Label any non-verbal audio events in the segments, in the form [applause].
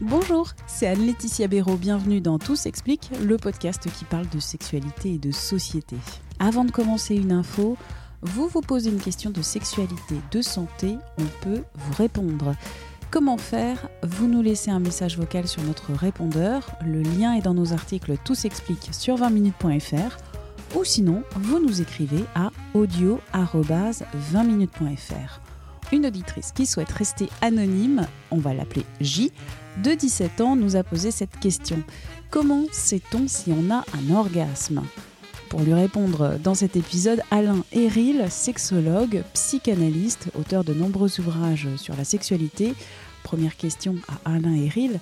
Bonjour, c'est Anne-Laetitia Béraud. Bienvenue dans Tout s'explique, le podcast qui parle de sexualité et de société. Avant de commencer une info, vous vous posez une question de sexualité, de santé, on peut vous répondre. Comment faire? Vous nous laissez un message vocal sur notre répondeur. Le lien est dans nos articles Tout s'explique sur 20minutes.fr ou sinon, vous nous écrivez à audio-20minutes.fr. Une auditrice qui souhaite rester anonyme, on va l'appeler J, de 17 ans, nous a posé cette question. Comment sait-on si on a un orgasme? Pour lui répondre dans cet épisode, Alain Eril, sexologue, psychanalyste, auteur de nombreux ouvrages sur la sexualité. Première question à Alain Eril,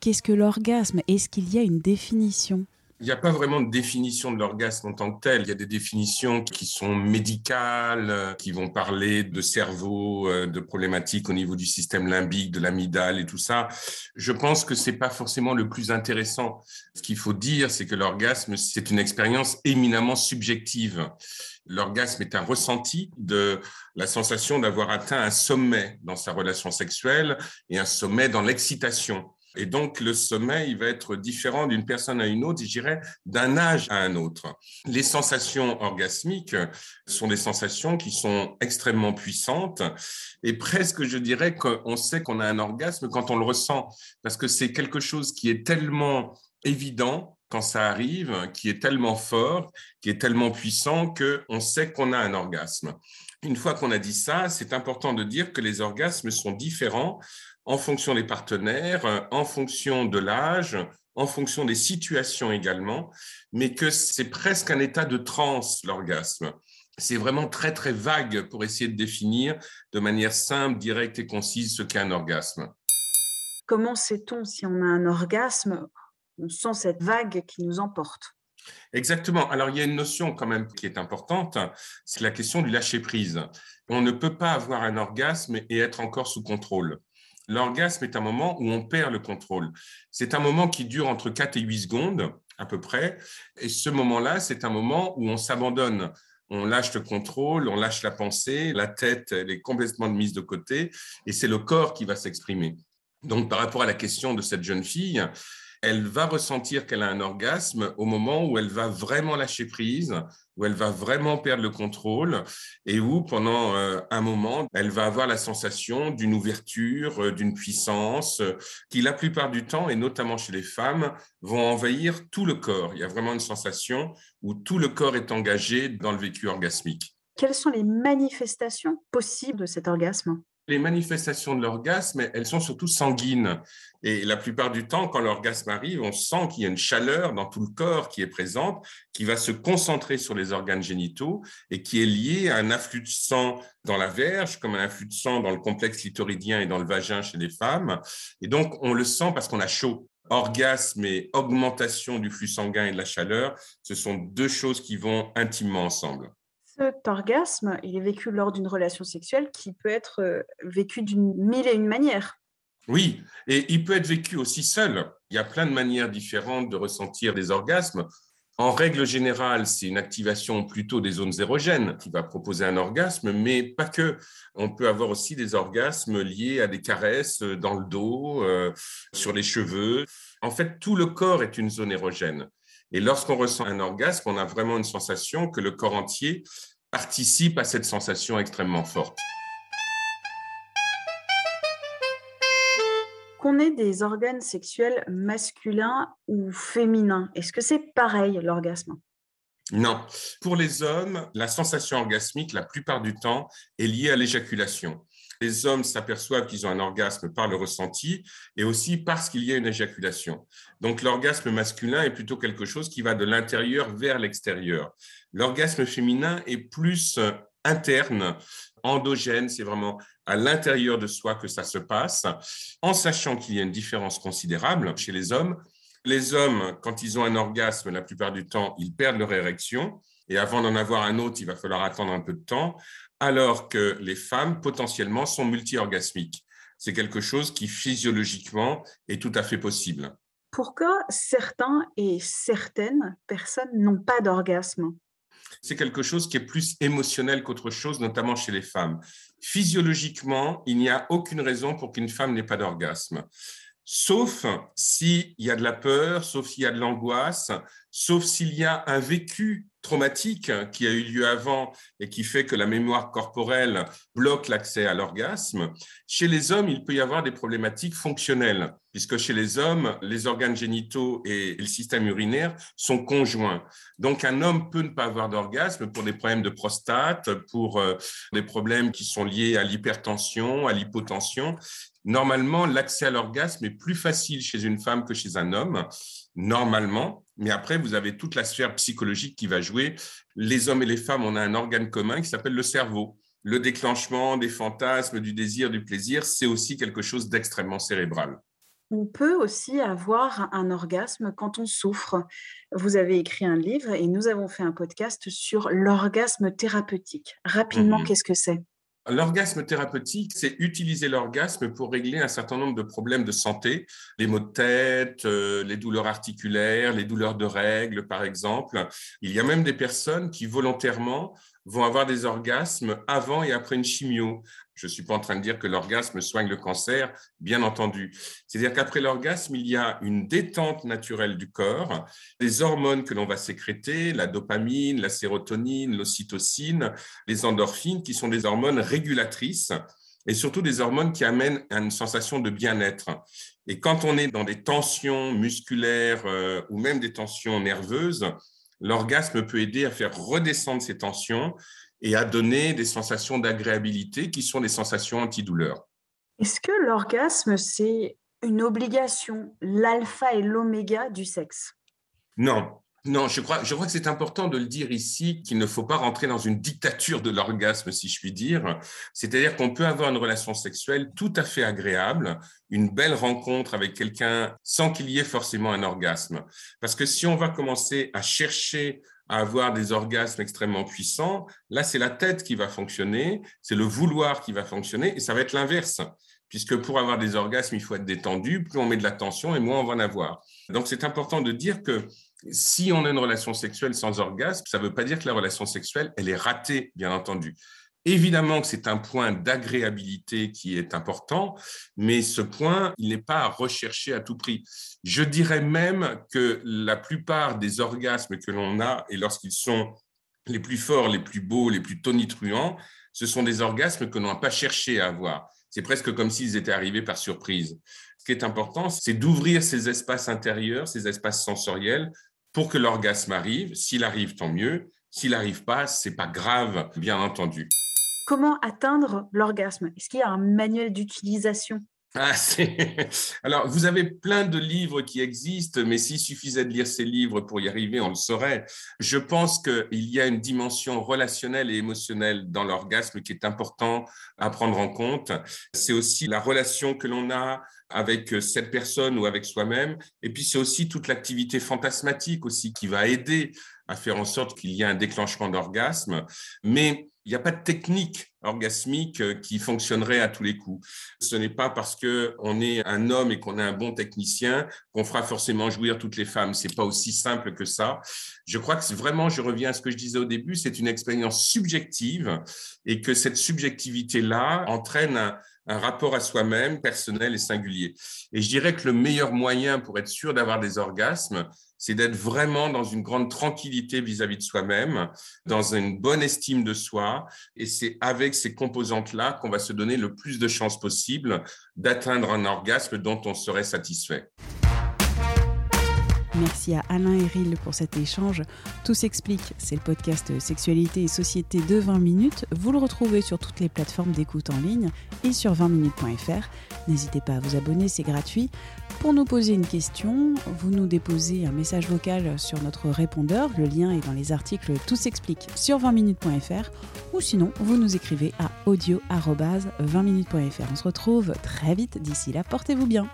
qu'est-ce que l'orgasme? Est-ce qu'il y a une définition? Il n'y a pas vraiment de définition de l'orgasme en tant que tel. Il y a des définitions qui sont médicales, euh, qui vont parler de cerveau, euh, de problématiques au niveau du système limbique, de l'amygdale et tout ça. Je pense que c'est pas forcément le plus intéressant. Ce qu'il faut dire, c'est que l'orgasme, c'est une expérience éminemment subjective. L'orgasme est un ressenti de la sensation d'avoir atteint un sommet dans sa relation sexuelle et un sommet dans l'excitation. Et donc, le sommeil il va être différent d'une personne à une autre, je dirais, d'un âge à un autre. Les sensations orgasmiques sont des sensations qui sont extrêmement puissantes et presque, je dirais, qu'on sait qu'on a un orgasme quand on le ressent, parce que c'est quelque chose qui est tellement évident quand ça arrive, qui est tellement fort, qui est tellement puissant qu'on sait qu'on a un orgasme. Une fois qu'on a dit ça, c'est important de dire que les orgasmes sont différents en fonction des partenaires, en fonction de l'âge, en fonction des situations également, mais que c'est presque un état de transe, l'orgasme. C'est vraiment très, très vague pour essayer de définir de manière simple, directe et concise ce qu'est un orgasme. Comment sait-on si on a un orgasme? On sent cette vague qui nous emporte. Exactement. Alors, il y a une notion quand même qui est importante, c'est la question du lâcher-prise. On ne peut pas avoir un orgasme et être encore sous contrôle. L'orgasme est un moment où on perd le contrôle. C'est un moment qui dure entre 4 et 8 secondes à peu près. Et ce moment-là, c'est un moment où on s'abandonne. On lâche le contrôle, on lâche la pensée, la tête elle est complètement mise de côté et c'est le corps qui va s'exprimer. Donc par rapport à la question de cette jeune fille, elle va ressentir qu'elle a un orgasme au moment où elle va vraiment lâcher prise, où elle va vraiment perdre le contrôle et où pendant euh, un moment, elle va avoir la sensation d'une ouverture, euh, d'une puissance euh, qui la plupart du temps, et notamment chez les femmes, vont envahir tout le corps. Il y a vraiment une sensation où tout le corps est engagé dans le vécu orgasmique. Quelles sont les manifestations possibles de cet orgasme? Les manifestations de l'orgasme, elles sont surtout sanguines. Et la plupart du temps, quand l'orgasme arrive, on sent qu'il y a une chaleur dans tout le corps qui est présente, qui va se concentrer sur les organes génitaux et qui est liée à un afflux de sang dans la verge, comme un afflux de sang dans le complexe clitoridien et dans le vagin chez les femmes. Et donc, on le sent parce qu'on a chaud. Orgasme et augmentation du flux sanguin et de la chaleur, ce sont deux choses qui vont intimement ensemble. Cet orgasme, il est vécu lors d'une relation sexuelle qui peut être euh, vécu d'une mille et une manières. Oui, et il peut être vécu aussi seul. Il y a plein de manières différentes de ressentir des orgasmes. En règle générale, c'est une activation plutôt des zones érogènes qui va proposer un orgasme, mais pas que. On peut avoir aussi des orgasmes liés à des caresses dans le dos, euh, sur les cheveux. En fait, tout le corps est une zone érogène. Et lorsqu'on ressent un orgasme, on a vraiment une sensation que le corps entier participe à cette sensation extrêmement forte. Qu'on ait des organes sexuels masculins ou féminins, est-ce que c'est pareil l'orgasme? Non. Pour les hommes, la sensation orgasmique, la plupart du temps, est liée à l'éjaculation les hommes s'aperçoivent qu'ils ont un orgasme par le ressenti et aussi parce qu'il y a une éjaculation. Donc l'orgasme masculin est plutôt quelque chose qui va de l'intérieur vers l'extérieur. L'orgasme féminin est plus interne, endogène, c'est vraiment à l'intérieur de soi que ça se passe, en sachant qu'il y a une différence considérable chez les hommes. Les hommes, quand ils ont un orgasme, la plupart du temps, ils perdent leur érection. Et avant d'en avoir un autre, il va falloir attendre un peu de temps, alors que les femmes, potentiellement, sont multi-orgasmiques. C'est quelque chose qui, physiologiquement, est tout à fait possible. Pourquoi certains et certaines personnes n'ont pas d'orgasme c'est quelque chose qui est plus émotionnel qu'autre chose, notamment chez les femmes. Physiologiquement, il n'y a aucune raison pour qu'une femme n'ait pas d'orgasme. Sauf s'il y a de la peur, sauf s'il y a de l'angoisse, sauf s'il y a un vécu traumatique qui a eu lieu avant et qui fait que la mémoire corporelle bloque l'accès à l'orgasme. Chez les hommes, il peut y avoir des problématiques fonctionnelles, puisque chez les hommes, les organes génitaux et le système urinaire sont conjoints. Donc un homme peut ne pas avoir d'orgasme pour des problèmes de prostate, pour euh, des problèmes qui sont liés à l'hypertension, à l'hypotension. Normalement, l'accès à l'orgasme est plus facile chez une femme que chez un homme normalement, mais après, vous avez toute la sphère psychologique qui va jouer. Les hommes et les femmes, on a un organe commun qui s'appelle le cerveau. Le déclenchement des fantasmes, du désir, du plaisir, c'est aussi quelque chose d'extrêmement cérébral. On peut aussi avoir un orgasme quand on souffre. Vous avez écrit un livre et nous avons fait un podcast sur l'orgasme thérapeutique. Rapidement, mhm. qu'est-ce que c'est? L'orgasme thérapeutique, c'est utiliser l'orgasme pour régler un certain nombre de problèmes de santé, les maux de tête, euh, les douleurs articulaires, les douleurs de règles, par exemple. Il y a même des personnes qui volontairement vont avoir des orgasmes avant et après une chimio. Je ne suis pas en train de dire que l'orgasme soigne le cancer, bien entendu. C'est-à-dire qu'après l'orgasme, il y a une détente naturelle du corps, des hormones que l'on va sécréter, la dopamine, la sérotonine, l'ocytocine, les endorphines, qui sont des hormones régulatrices et surtout des hormones qui amènent à une sensation de bien-être. Et quand on est dans des tensions musculaires euh, ou même des tensions nerveuses, l'orgasme peut aider à faire redescendre ces tensions et à donner des sensations d'agréabilité qui sont des sensations antidouleurs. Est-ce que l'orgasme, c'est une obligation, l'alpha et l'oméga du sexe? Non, non, je crois, je crois que c'est important de le dire ici qu'il ne faut pas rentrer dans une dictature de l'orgasme, si je puis dire. C'est-à-dire qu'on peut avoir une relation sexuelle tout à fait agréable, une belle rencontre avec quelqu'un sans qu'il y ait forcément un orgasme. Parce que si on va commencer à chercher à avoir des orgasmes extrêmement puissants, là, c'est la tête qui va fonctionner, c'est le vouloir qui va fonctionner, et ça va être l'inverse, puisque pour avoir des orgasmes, il faut être détendu, plus on met de la tension, et moins on va en avoir. Donc, c'est important de dire que si on a une relation sexuelle sans orgasme, ça ne veut pas dire que la relation sexuelle, elle est ratée, bien entendu. Évidemment que c'est un point d'agréabilité qui est important, mais ce point, il n'est pas à rechercher à tout prix. Je dirais même que la plupart des orgasmes que l'on a, et lorsqu'ils sont les plus forts, les plus beaux, les plus tonitruants, ce sont des orgasmes que l'on n'a pas cherché à avoir. C'est presque comme s'ils étaient arrivés par surprise. Ce qui est important, c'est d'ouvrir ces espaces intérieurs, ces espaces sensoriels, pour que l'orgasme arrive. S'il arrive, tant mieux. S'il n'arrive pas, c'est pas grave, bien entendu. Comment atteindre l'orgasme? Est-ce qu'il y a un manuel d'utilisation? Ah, [laughs] Alors, vous avez plein de livres qui existent, mais s'il suffisait de lire ces livres pour y arriver, on le saurait. Je pense qu'il y a une dimension relationnelle et émotionnelle dans l'orgasme qui est important à prendre en compte. C'est aussi la relation que l'on a avec cette personne ou avec soi-même. Et puis, c'est aussi toute l'activité fantasmatique aussi qui va aider à faire en sorte qu'il y ait un déclenchement d'orgasme. Mais il n'y a pas de technique orgasmique euh, qui fonctionnerait à tous les coups. Ce n'est pas parce que on est un homme et qu'on est un bon technicien qu'on fera forcément jouir toutes les femmes. C'est pas aussi simple que ça. Je crois que vraiment, je reviens à ce que je disais au début, c'est une expérience subjective et que cette subjectivité-là entraîne un, un rapport à soi-même personnel et singulier. Et je dirais que le meilleur moyen pour être sûr d'avoir des orgasmes, c'est d'être vraiment dans une grande tranquillité vis-à-vis de soi-même, dans une bonne estime de soi. Et c'est avec ces composantes-là qu'on va se donner le plus de chances possible d'atteindre un orgasme dont on serait satisfait. Merci à Alain Héril pour cet échange. Tout s'explique, c'est le podcast Sexualité et Société de 20 minutes. Vous le retrouvez sur toutes les plateformes d'écoute en ligne et sur 20minutes.fr. N'hésitez pas à vous abonner, c'est gratuit. Pour nous poser une question, vous nous déposez un message vocal sur notre répondeur. Le lien est dans les articles Tout s'explique sur 20minutes.fr ou sinon vous nous écrivez à audio 20minutes.fr. On se retrouve très vite. D'ici là, portez-vous bien.